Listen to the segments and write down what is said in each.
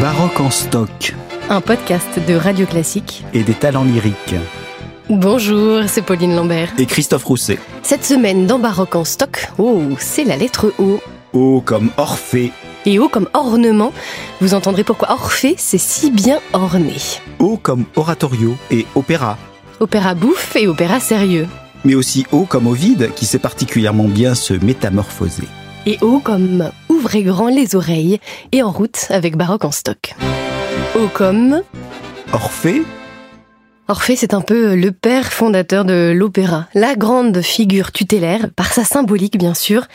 Baroque en stock. Un podcast de Radio Classique. Et des talents lyriques. Bonjour, c'est Pauline Lambert. Et Christophe Rousset. Cette semaine dans Baroque en stock, oh, c'est la lettre O. O comme Orphée. Et O comme ornement. Vous entendrez pourquoi Orphée, c'est si bien orné. O comme oratorio et opéra. Opéra bouffe et opéra sérieux. Mais aussi O comme Ovide, qui sait particulièrement bien se métamorphoser et O comme Ouvrez grand les oreilles et en route avec Baroque en stock. O comme Orphée Orphée, c'est un peu le père fondateur de l'opéra, la grande figure tutélaire, par sa symbolique bien sûr.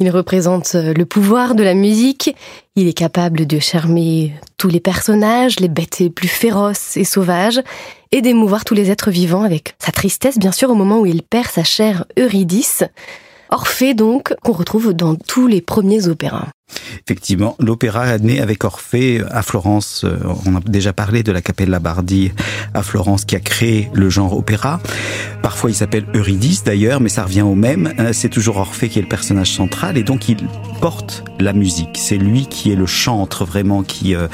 Il représente le pouvoir de la musique, il est capable de charmer tous les personnages, les bêtes les plus féroces et sauvages, et d'émouvoir tous les êtres vivants avec sa tristesse bien sûr au moment où il perd sa chère Eurydice. Orphée donc, qu'on retrouve dans tous les premiers opéras. Effectivement, l'opéra est né avec Orphée à Florence. Euh, on a déjà parlé de la Capella Bardi à Florence qui a créé le genre opéra. Parfois, il s'appelle Eurydice d'ailleurs, mais ça revient au même. Euh, c'est toujours Orphée qui est le personnage central et donc il porte la musique. C'est lui qui est le chantre vraiment, qui euh,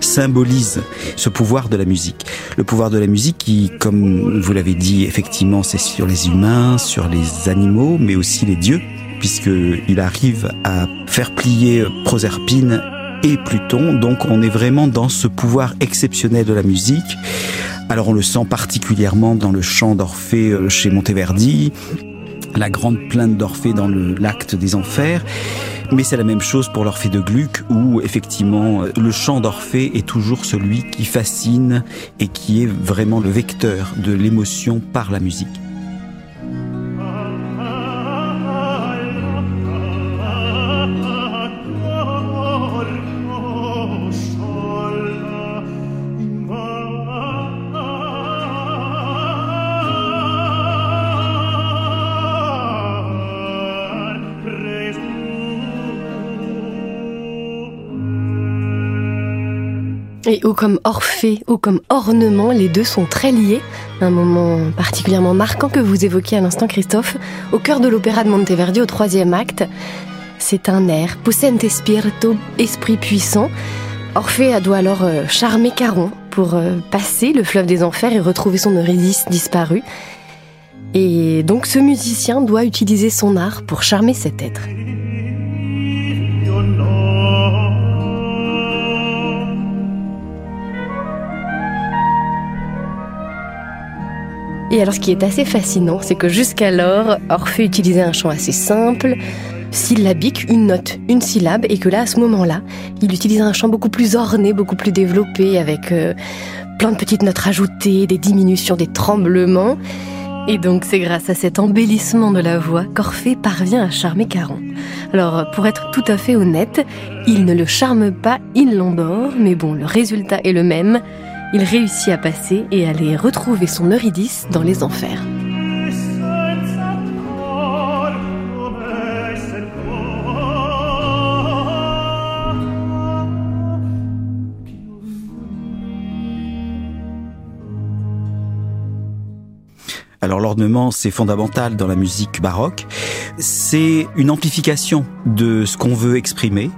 symbolise ce pouvoir de la musique. Le pouvoir de la musique qui, comme vous l'avez dit, effectivement, c'est sur les humains, sur les animaux, mais aussi les dieux puisqu'il arrive à faire plier Proserpine et Pluton. Donc on est vraiment dans ce pouvoir exceptionnel de la musique. Alors on le sent particulièrement dans le chant d'Orphée euh, chez Monteverdi, la grande plainte d'Orphée dans l'acte des enfers. Mais c'est la même chose pour l'Orphée de Gluck, où effectivement le chant d'Orphée est toujours celui qui fascine et qui est vraiment le vecteur de l'émotion par la musique. Et ou comme Orphée ou comme ornement, les deux sont très liés. Un moment particulièrement marquant que vous évoquiez à l'instant, Christophe, au cœur de l'opéra de Monteverdi au troisième acte. C'est un air, Possente Spirito, esprit puissant. Orphée doit alors euh, charmer Caron pour euh, passer le fleuve des enfers et retrouver son Eurydice disparue. Et donc ce musicien doit utiliser son art pour charmer cet être. Et alors ce qui est assez fascinant, c'est que jusqu'alors, Orphée utilisait un chant assez simple, syllabique, une note, une syllabe, et que là, à ce moment-là, il utilise un chant beaucoup plus orné, beaucoup plus développé, avec euh, plein de petites notes rajoutées, des diminutions, des tremblements. Et donc c'est grâce à cet embellissement de la voix qu'Orphée parvient à charmer Caron. Alors pour être tout à fait honnête, il ne le charme pas, il l'endort, mais bon, le résultat est le même il réussit à passer et à aller retrouver son Eurydice dans les enfers. Alors l'ornement, c'est fondamental dans la musique baroque. C'est une amplification de ce qu'on veut exprimer.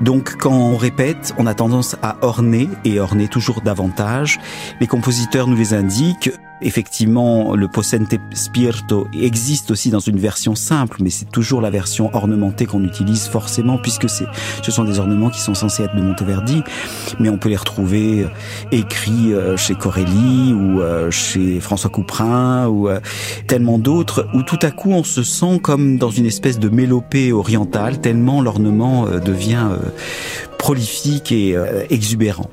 Donc quand on répète, on a tendance à orner et orner toujours davantage. Les compositeurs nous les indiquent. Effectivement, le Possente Spirito existe aussi dans une version simple, mais c'est toujours la version ornementée qu'on utilise forcément, puisque c'est, ce sont des ornements qui sont censés être de Monteverdi, mais on peut les retrouver euh, écrits euh, chez Corelli ou euh, chez François Couperin ou tellement d'autres, où tout à coup on se sent comme dans une espèce de mélopée orientale, tellement l'ornement devient prolifique et exubérant.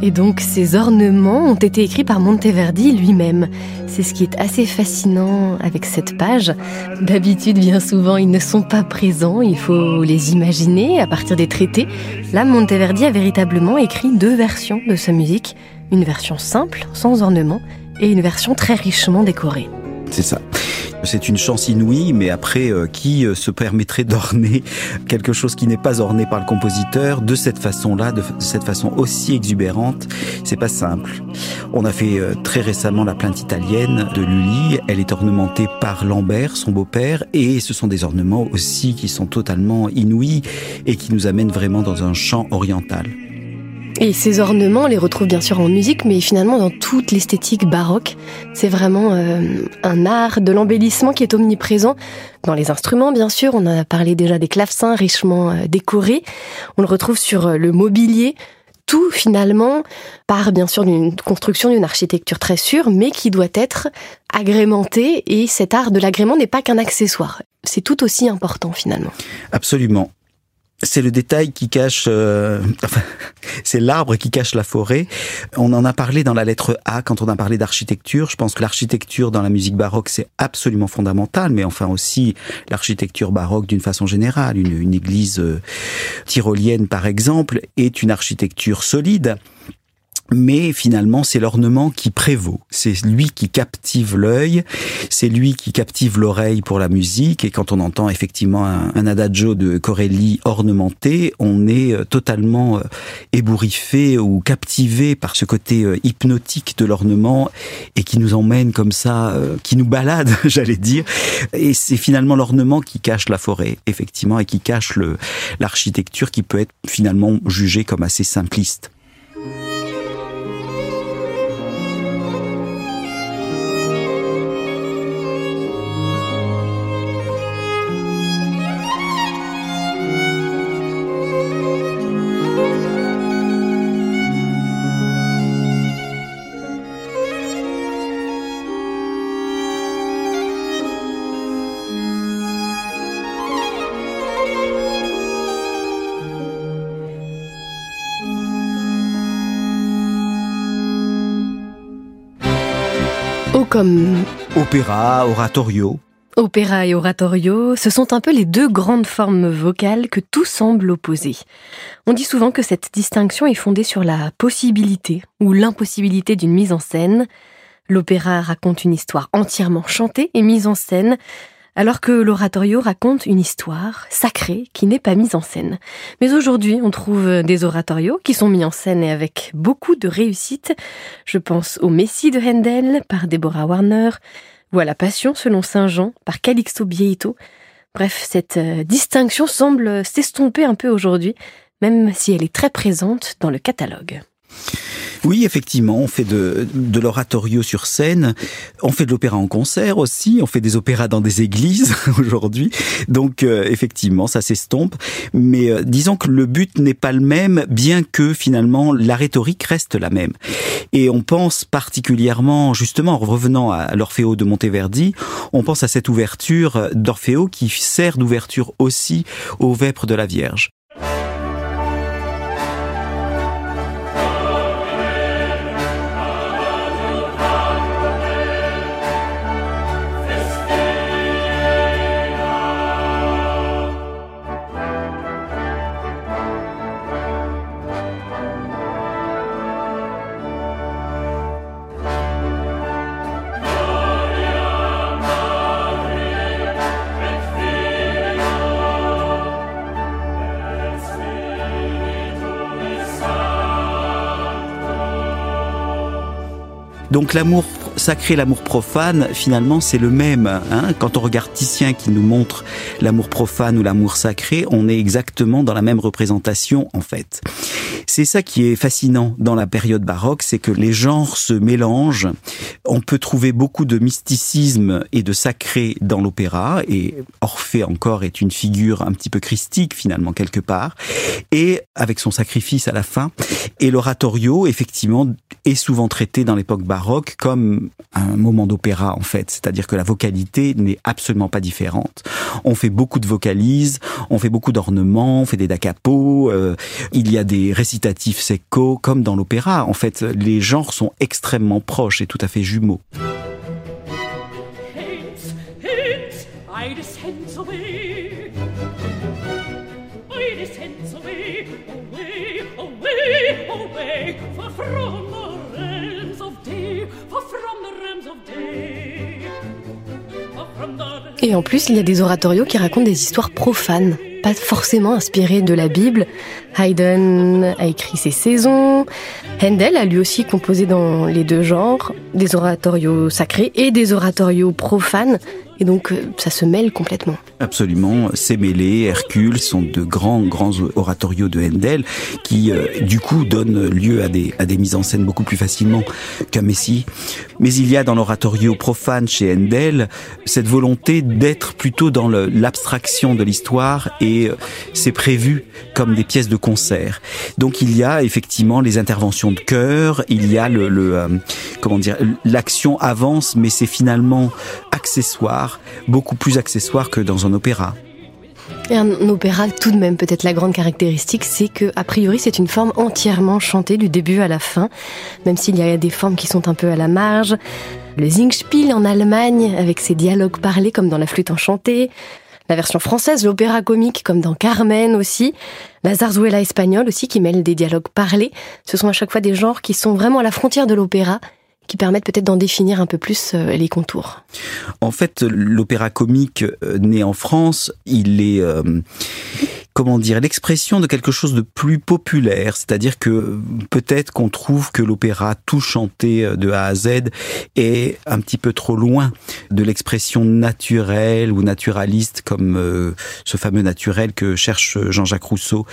Et donc ces ornements ont été écrits par Monteverdi lui-même. C'est ce qui est assez fascinant avec cette page. D'habitude, bien souvent, ils ne sont pas présents, il faut les imaginer à partir des traités. Là, Monteverdi a véritablement écrit deux versions de sa musique. Une version simple, sans ornements, et une version très richement décorée. C'est ça. C'est une chance inouïe, mais après, euh, qui euh, se permettrait d'orner quelque chose qui n'est pas orné par le compositeur de cette façon-là, de cette façon aussi exubérante? C'est pas simple. On a fait euh, très récemment la plainte italienne de Lully. Elle est ornementée par Lambert, son beau-père, et ce sont des ornements aussi qui sont totalement inouïs et qui nous amènent vraiment dans un champ oriental. Et ces ornements, on les retrouve bien sûr en musique, mais finalement dans toute l'esthétique baroque. C'est vraiment euh, un art de l'embellissement qui est omniprésent dans les instruments, bien sûr. On a parlé déjà des clavecins richement euh, décorés. On le retrouve sur euh, le mobilier. Tout finalement part bien sûr d'une construction, d'une architecture très sûre, mais qui doit être agrémentée. Et cet art de l'agrément n'est pas qu'un accessoire. C'est tout aussi important finalement. Absolument c'est le détail qui cache, euh, enfin, c'est l'arbre qui cache la forêt. On en a parlé dans la lettre A quand on a parlé d'architecture. Je pense que l'architecture dans la musique baroque c'est absolument fondamental, mais enfin aussi l'architecture baroque d'une façon générale. Une, une église euh, tyrolienne par exemple est une architecture solide mais finalement c'est l'ornement qui prévaut. C'est lui qui captive l'œil, c'est lui qui captive l'oreille pour la musique. Et quand on entend effectivement un, adagio de Corelli ornementé, on est euh, totalement euh, ébouriffé ou captivé par ce côté euh, hypnotique de l'ornement et qui nous emmène comme ça, qui nous balade, j'allais dire. Et c'est finalement l'ornement qui cache la forêt, effectivement, et qui cache l'architecture qui peut être finalement jugée comme assez simpliste. Opéra, oratorio. Opéra et oratorio, ce sont un peu les deux grandes formes vocales que tout semble opposer. On dit souvent que cette distinction est fondée sur la possibilité ou l'impossibilité d'une mise en scène. L'opéra raconte une histoire entièrement chantée et mise en scène, alors que l'oratorio raconte une histoire sacrée qui n'est pas mise en scène. Mais aujourd'hui, on trouve des oratorios qui sont mis en scène et avec beaucoup de réussite. Je pense au Messie de Handel par Deborah Warner, ou à la Passion selon Saint Jean par Calixto Bieito. Bref, cette euh, distinction semble s'estomper un peu aujourd'hui, même si elle est très présente dans le catalogue. Oui, effectivement, on fait de, de l'oratorio sur scène, on fait de l'opéra en concert aussi, on fait des opéras dans des églises aujourd'hui. Donc euh, effectivement, ça s'estompe. Mais euh, disons que le but n'est pas le même, bien que finalement la rhétorique reste la même. Et on pense particulièrement, justement, en revenant à l'Orfeo de Monteverdi, on pense à cette ouverture d'Orfeo qui sert d'ouverture aussi aux vêpres de la Vierge. Donc l'amour sacré, l'amour profane, finalement, c'est le même. Hein Quand on regarde Titien qui nous montre l'amour profane ou l'amour sacré, on est exactement dans la même représentation, en fait. C'est ça qui est fascinant dans la période baroque, c'est que les genres se mélangent. On peut trouver beaucoup de mysticisme et de sacré dans l'opéra, et Orphée encore est une figure un petit peu christique finalement quelque part, et avec son sacrifice à la fin. Et l'oratorio, effectivement, est souvent traité dans l'époque baroque comme un moment d'opéra en fait, c'est-à-dire que la vocalité n'est absolument pas différente. On fait beaucoup de vocalises, on fait beaucoup d'ornements, on fait des da capo, euh, il y a des récitatifs secco comme dans l'opéra. En fait, les genres sont extrêmement proches et tout à fait jumeaux. Et en plus, il y a des oratorios qui racontent des histoires profanes. Pas forcément inspiré de la Bible. Haydn a écrit ses saisons. Handel a lui aussi composé dans les deux genres des oratorios sacrés et des oratorios profanes. Et donc, euh, ça se mêle complètement. Absolument. C'est mêlé. Hercule sont de grands, grands oratorios de Handel qui, euh, du coup, donnent lieu à des, à des mises en scène beaucoup plus facilement qu'un Messie. Mais il y a dans l'oratorio profane chez Handel cette volonté d'être plutôt dans l'abstraction de l'histoire et euh, c'est prévu comme des pièces de concert. Donc il y a effectivement les interventions de chœur, il y a le, le comment dire, l'action avance, mais c'est finalement accessoire, beaucoup plus accessoire que dans un opéra. Et un opéra, tout de même, peut-être la grande caractéristique, c'est que, a priori, c'est une forme entièrement chantée du début à la fin, même s'il y a des formes qui sont un peu à la marge. Le Singspiel en Allemagne, avec ses dialogues parlés comme dans la flûte enchantée. La version française, l'opéra comique, comme dans Carmen aussi. La zarzuela espagnole aussi, qui mêle des dialogues parlés. Ce sont à chaque fois des genres qui sont vraiment à la frontière de l'opéra qui permettent peut-être d'en définir un peu plus euh, les contours. En fait, l'opéra comique euh, né en France, il est euh, comment dire, l'expression de quelque chose de plus populaire, c'est-à-dire que peut-être qu'on trouve que l'opéra tout chanté de A à Z est un petit peu trop loin de l'expression naturelle ou naturaliste comme ce fameux naturel que cherche Jean-Jacques Rousseau.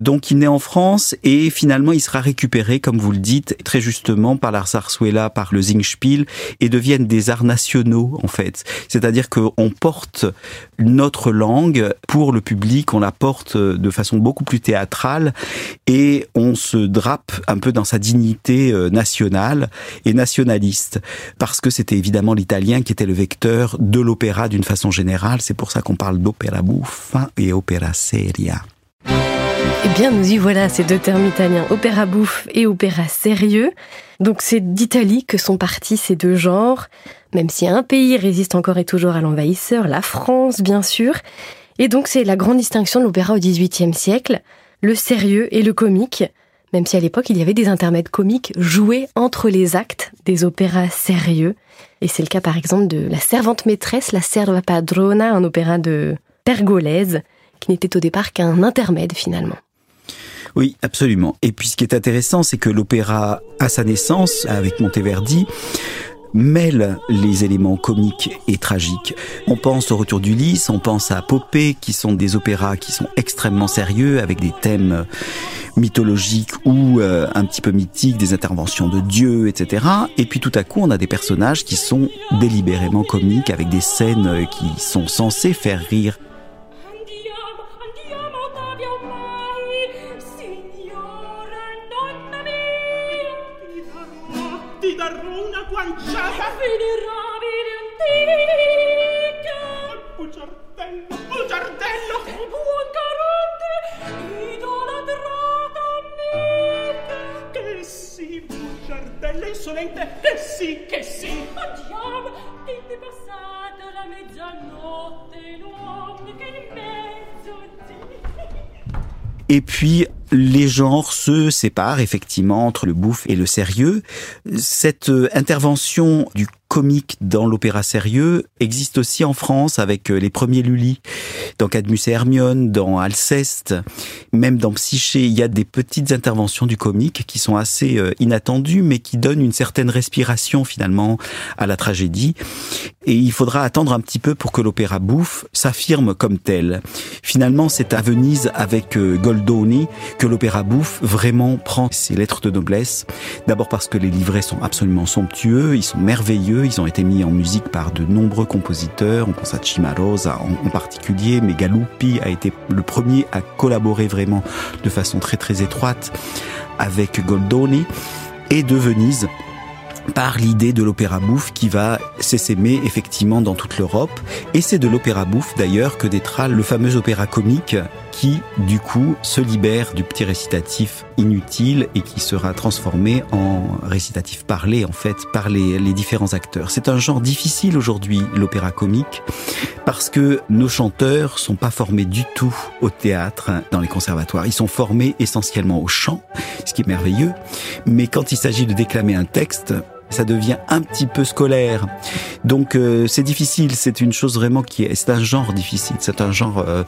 Donc il naît en France et finalement il sera récupéré, comme vous le dites, très justement par la Sarsuela, par le Singspiel et deviennent des arts nationaux en fait. C'est-à-dire qu'on porte notre langue pour le public, on la porte de façon beaucoup plus théâtrale et on se drape un peu dans sa dignité euh, nationale et nationaliste parce que c'était évidemment l'italien qui était le vecteur de l'opéra d'une façon générale. C'est pour ça qu'on parle d'opéra bouffa et opéra seria. Eh bien, nous y voilà, ces deux termes italiens, opéra bouffe et opéra sérieux. Donc, c'est d'Italie que sont partis ces deux genres, même si un pays résiste encore et toujours à l'envahisseur, la France, bien sûr. Et donc c'est la grande distinction de l'opéra au XVIIIe siècle, le sérieux et le comique, même si à l'époque il y avait des intermèdes comiques joués entre les actes des opéras sérieux. Et c'est le cas par exemple de La servante maîtresse, La serva padrona, un opéra de Pergolèse, qui n'était au départ qu'un intermède finalement. Oui, absolument. Et puis ce qui est intéressant, c'est que l'opéra, à sa naissance, avec Monteverdi, mêle les éléments comiques et tragiques. On pense au Retour d'Ulysse, on pense à Popée, qui sont des opéras qui sont extrêmement sérieux, avec des thèmes mythologiques ou euh, un petit peu mythiques, des interventions de Dieu, etc. Et puis tout à coup, on a des personnages qui sont délibérément comiques, avec des scènes qui sont censées faire rire Et puis, les genres se séparent effectivement entre le bouffe et le sérieux. Cette euh, intervention du comique dans l'opéra sérieux existe aussi en France avec euh, les premiers Lully, dans Cadmus et Hermione, dans Alceste, même dans Psyché. Il y a des petites interventions du comique qui sont assez euh, inattendues, mais qui donnent une certaine respiration finalement à la tragédie. Et il faudra attendre un petit peu pour que l'opéra bouffe s'affirme comme tel. Finalement, c'est à Venise avec euh, Goldoni que l'opéra bouffe vraiment prend ses lettres de noblesse. D'abord parce que les livrets sont absolument somptueux, ils sont merveilleux, ils ont été mis en musique par de nombreux compositeurs. On pense à Cimarosa en, particulier, mais Galuppi a été le premier à collaborer vraiment de façon très très étroite avec Goldoni et de Venise par l'idée de l'opéra bouffe qui va s'essaimer effectivement dans toute l'Europe. Et c'est de l'opéra bouffe d'ailleurs que naîtra le fameux opéra comique qui, du coup, se libère du petit récitatif inutile et qui sera transformé en récitatif parlé, en fait, par les, les différents acteurs. C'est un genre difficile aujourd'hui, l'opéra comique, parce que nos chanteurs sont pas formés du tout au théâtre dans les conservatoires. Ils sont formés essentiellement au chant, ce qui est merveilleux. Mais quand il s'agit de déclamer un texte, ça devient un petit peu scolaire. Donc euh, c'est difficile, c'est une chose vraiment qui est, c'est un genre difficile, c'est un genre euh,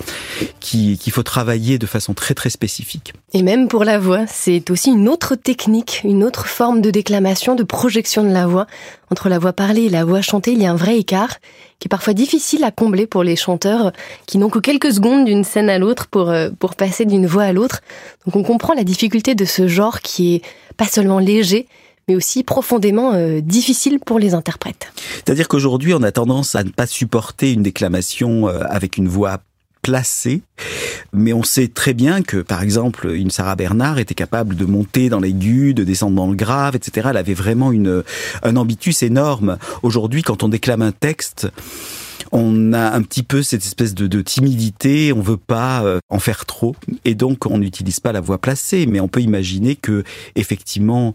qui qu'il faut travailler de façon très très spécifique. Et même pour la voix, c'est aussi une autre technique, une autre forme de déclamation, de projection de la voix. Entre la voix parlée et la voix chantée, il y a un vrai écart qui est parfois difficile à combler pour les chanteurs qui n'ont que quelques secondes d'une scène à l'autre pour euh, pour passer d'une voix à l'autre. Donc on comprend la difficulté de ce genre qui est pas seulement léger, mais aussi profondément euh, difficile pour les interprètes. C'est-à-dire qu'aujourd'hui, on a tendance à ne pas supporter une déclamation euh, avec une voix placée, mais on sait très bien que, par exemple, une Sarah Bernard était capable de monter dans l'aigu, de descendre dans le grave, etc. Elle avait vraiment une, un ambitus énorme. Aujourd'hui, quand on déclame un texte, on a un petit peu cette espèce de, timidité, on veut pas euh, en faire trop, et donc on n'utilise pas la voix placée, mais on peut imaginer que effectivement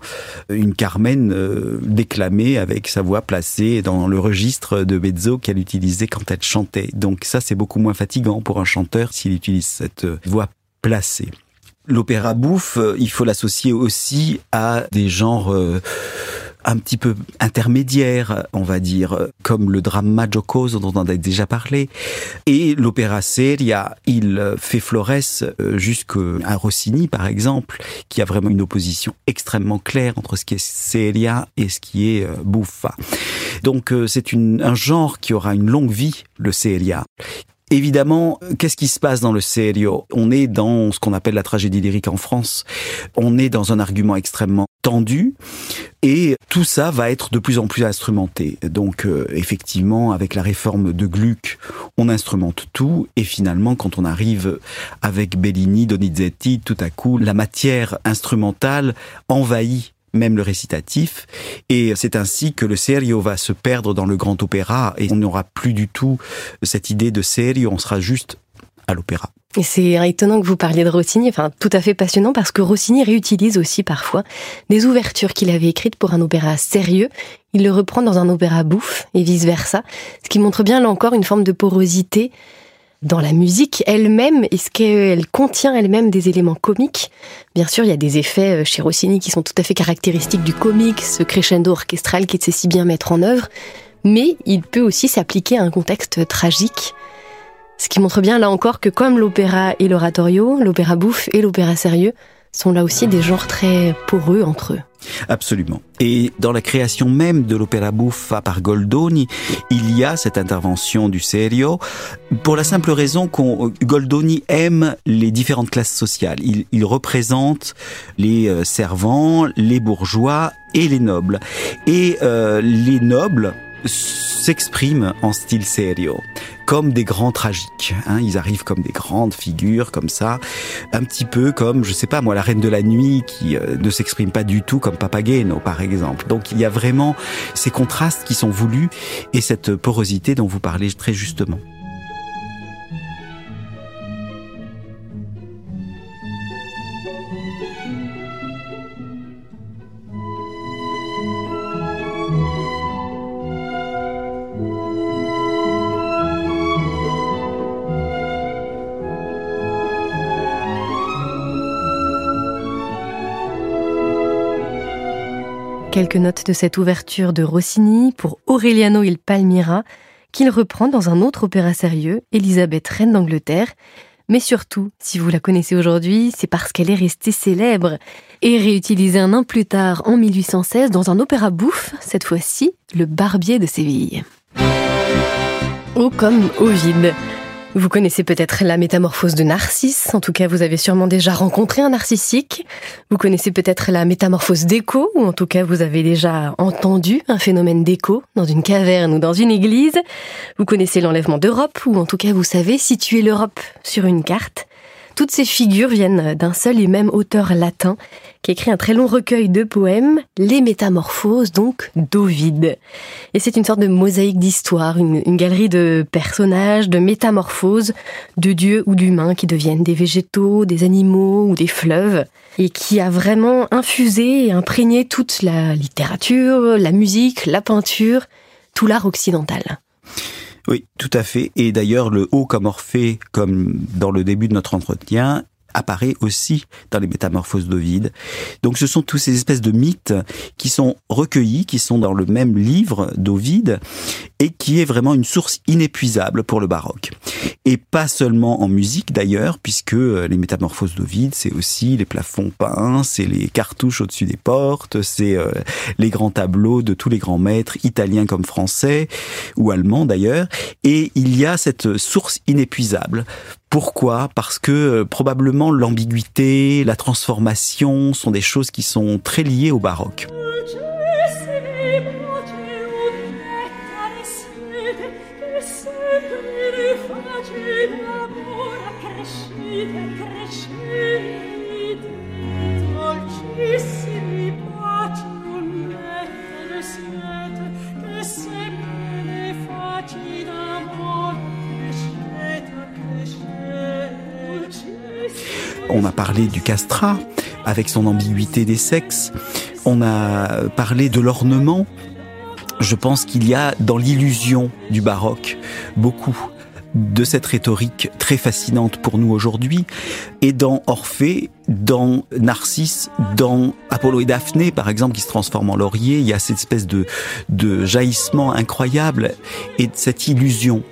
une Carmen euh, déclamait avec sa voix placée dans le registre de mezzo qu'elle utilisait quand elle chantait. Donc ça c'est beaucoup moins fatigant pour un chanteur s'il utilise cette voix placée. L'opéra bouffe, il faut l'associer aussi à des genres euh, un petit peu intermédiaire, on va dire, comme le drama jocoso dont on a déjà parlé. Et l'opéra seria, il fait Flores euh, jusqu'à Rossini, par exemple, qui a vraiment une opposition extrêmement claire entre ce qui est seria et ce qui est euh, buffa. Donc euh, c'est un genre qui aura une longue vie, le seria, Évidemment, qu'est-ce qui se passe dans le serio On est dans ce qu'on appelle la tragédie lyrique en France. On est dans un argument extrêmement tendu et tout ça va être de plus en plus instrumenté. Donc euh, effectivement, avec la réforme de Gluck, on instrumente tout et finalement quand on arrive avec Bellini, Donizetti, tout à coup la matière instrumentale envahit même le récitatif. Et c'est ainsi que le serio va se perdre dans le grand opéra et on n'aura plus du tout cette idée de serio, on sera juste à l'opéra. C'est étonnant que vous parliez de Rossini, enfin tout à fait passionnant parce que Rossini réutilise aussi parfois des ouvertures qu'il avait écrites pour un opéra sérieux. Il le reprend dans un opéra bouffe et vice versa, ce qui montre bien là encore une forme de porosité dans la musique elle-même Est-ce qu'elle contient elle-même des éléments comiques? Bien sûr, il y a des effets euh, chez Rossini qui sont tout à fait caractéristiques du comique, ce crescendo orchestral qu'il sait si bien mettre en œuvre, mais il peut aussi s'appliquer à un contexte tragique. Ce qui montre bien là encore que comme l'opéra et l'oratorio, l'opéra bouffe et l'opéra sérieux sont là aussi des genres très poreux entre eux. Absolument. Et dans la création même de l'opéra buffa par Goldoni, il y a cette intervention du serio pour la simple raison qu'on Goldoni aime les différentes classes sociales. Il, il représente les euh, servants, les bourgeois et les nobles. Et euh, les nobles s'expriment en style serio, comme des grands tragiques. Hein. Ils arrivent comme des grandes figures, comme ça, un petit peu comme, je sais pas moi, la Reine de la Nuit, qui euh, ne s'exprime pas du tout comme Papageno, par exemple. Donc il y a vraiment ces contrastes qui sont voulus et cette porosité dont vous parlez très justement. Quelques notes de cette ouverture de Rossini pour Aureliano il Palmira, qu'il reprend dans un autre opéra sérieux, Elisabeth, reine d'Angleterre. Mais surtout, si vous la connaissez aujourd'hui, c'est parce qu'elle est restée célèbre et réutilisée un an plus tard, en 1816, dans un opéra bouffe, cette fois-ci, Le Barbier de Séville. Comme. Vous connaissez peut-être la métamorphose de Narcisse, en tout cas vous avez sûrement déjà rencontré un narcissique. Vous connaissez peut-être la métamorphose d'écho, ou en tout cas vous avez déjà entendu un phénomène d'écho dans une caverne ou dans une église. Vous connaissez l'enlèvement d'Europe, ou en tout cas vous savez situer l'Europe sur une carte. Toutes ces figures viennent d'un seul et même auteur latin qui écrit un très long recueil de poèmes, Les Métamorphoses, donc d'Ovide. Et c'est une sorte de mosaïque d'histoire, une, une, galerie de personnages, de métamorphoses, de dieux ou d'humains qui deviennent des végétaux, des animaux ou des fleuves, et qui a vraiment infusé et imprégné toute la littérature, la musique, la peinture, tout l'art occidental. Oui, tout à fait. Et d'ailleurs, le haut comme Orphée, comme dans le début de notre entretien, apparaît aussi dans les métamorphoses d'Ovide. Donc ce sont tous ces espèces de mythes qui sont recueillis, qui sont dans le même livre d'Ovide et qui est vraiment une source inépuisable pour le baroque. Et pas seulement en musique d'ailleurs, puisque euh, les métamorphoses d'Ovide, c'est aussi les plafonds peints, c'est les cartouches au-dessus des portes, c'est euh, les grands tableaux de tous les grands maîtres, italiens comme français, ou allemands d'ailleurs. Et il y a cette source inépuisable pourquoi? Parce que euh, probablement l'ambiguïté, la transformation sont des choses qui sont très liées au baroque. On a parlé du castrat avec son ambiguïté des sexes. On a parlé de l'ornement. Je pense qu'il y a dans l'illusion du baroque beaucoup de cette rhétorique très fascinante pour nous aujourd'hui. Et dans Orphée, dans Narcisse, dans Apollo et Daphné, par exemple, qui se transforment en laurier, il y a cette espèce de, de jaillissement incroyable et cette illusion.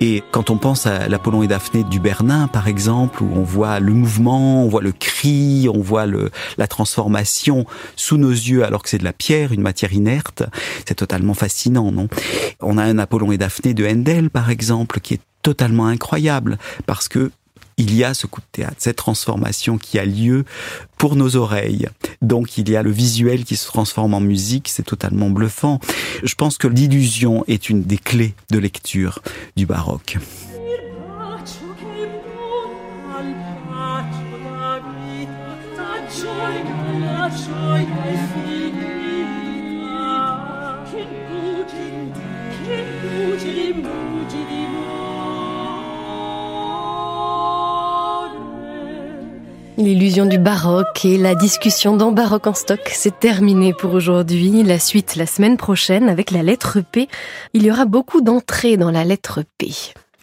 Et quand on pense à l'Apollon et Daphné du Bernin, par exemple, où on voit le mouvement, on voit le cri, on voit le, la transformation sous nos yeux alors que c'est de la pierre, une matière inerte, c'est totalement fascinant, non? On a un Apollon et Daphné de Handel, par exemple, qui est totalement incroyable parce que il y a ce coup de théâtre, cette transformation qui a lieu pour nos oreilles. Donc il y a le visuel qui se transforme en musique, c'est totalement bluffant. Je pense que l'illusion est une des clés de lecture du baroque. L'illusion du baroque et la discussion dans Baroque en stock, c'est terminé pour aujourd'hui. La suite la semaine prochaine avec la lettre P. Il y aura beaucoup d'entrées dans la lettre P.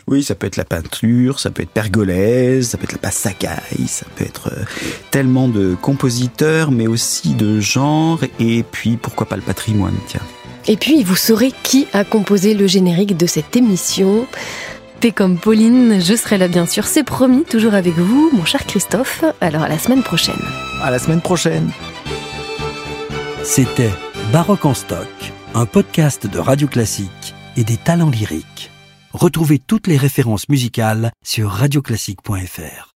Oui, ça peut être la peinture, ça peut être pergolaise, ça peut être la passacaille, ça peut être euh, tellement de compositeurs, mais aussi de genres, et puis pourquoi pas le patrimoine, tiens. Et puis, vous saurez qui a composé le générique de cette émission comme Pauline, je serai là bien sûr, c'est promis, toujours avec vous, mon cher Christophe. Alors à la semaine prochaine. À la semaine prochaine. C'était Baroque en stock, un podcast de Radio Classique et des talents lyriques. Retrouvez toutes les références musicales sur radioclassique.fr.